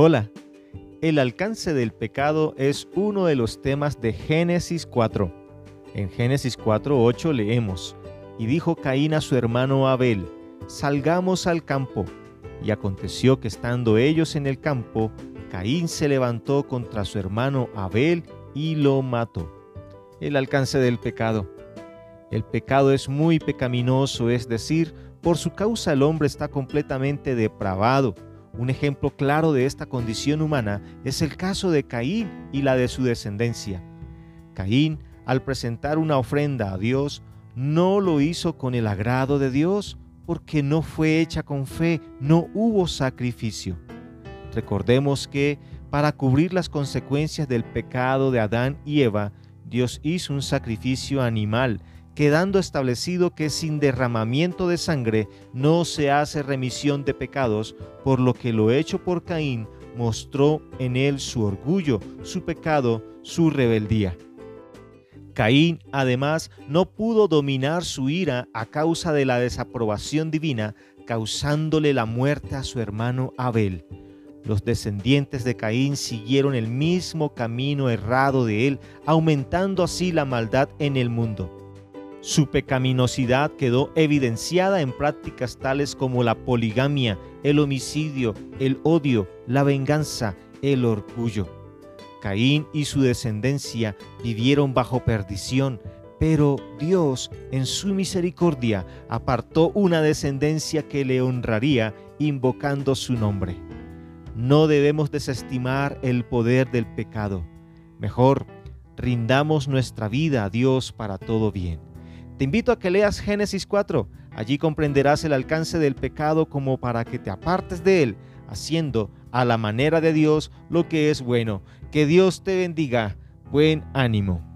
Hola, el alcance del pecado es uno de los temas de Génesis 4. En Génesis 4.8 leemos, y dijo Caín a su hermano Abel, salgamos al campo. Y aconteció que estando ellos en el campo, Caín se levantó contra su hermano Abel y lo mató. El alcance del pecado. El pecado es muy pecaminoso, es decir, por su causa el hombre está completamente depravado un ejemplo claro de esta condición humana es el caso de Caín y la de su descendencia. Caín, al presentar una ofrenda a Dios, no lo hizo con el agrado de Dios porque no fue hecha con fe, no hubo sacrificio. Recordemos que para cubrir las consecuencias del pecado de Adán y Eva, Dios hizo un sacrificio animal quedando establecido que sin derramamiento de sangre no se hace remisión de pecados, por lo que lo hecho por Caín mostró en él su orgullo, su pecado, su rebeldía. Caín, además, no pudo dominar su ira a causa de la desaprobación divina, causándole la muerte a su hermano Abel. Los descendientes de Caín siguieron el mismo camino errado de él, aumentando así la maldad en el mundo. Su pecaminosidad quedó evidenciada en prácticas tales como la poligamia, el homicidio, el odio, la venganza, el orgullo. Caín y su descendencia vivieron bajo perdición, pero Dios, en su misericordia, apartó una descendencia que le honraría invocando su nombre. No debemos desestimar el poder del pecado. Mejor, rindamos nuestra vida a Dios para todo bien. Te invito a que leas Génesis 4. Allí comprenderás el alcance del pecado como para que te apartes de él, haciendo a la manera de Dios lo que es bueno. Que Dios te bendiga. Buen ánimo.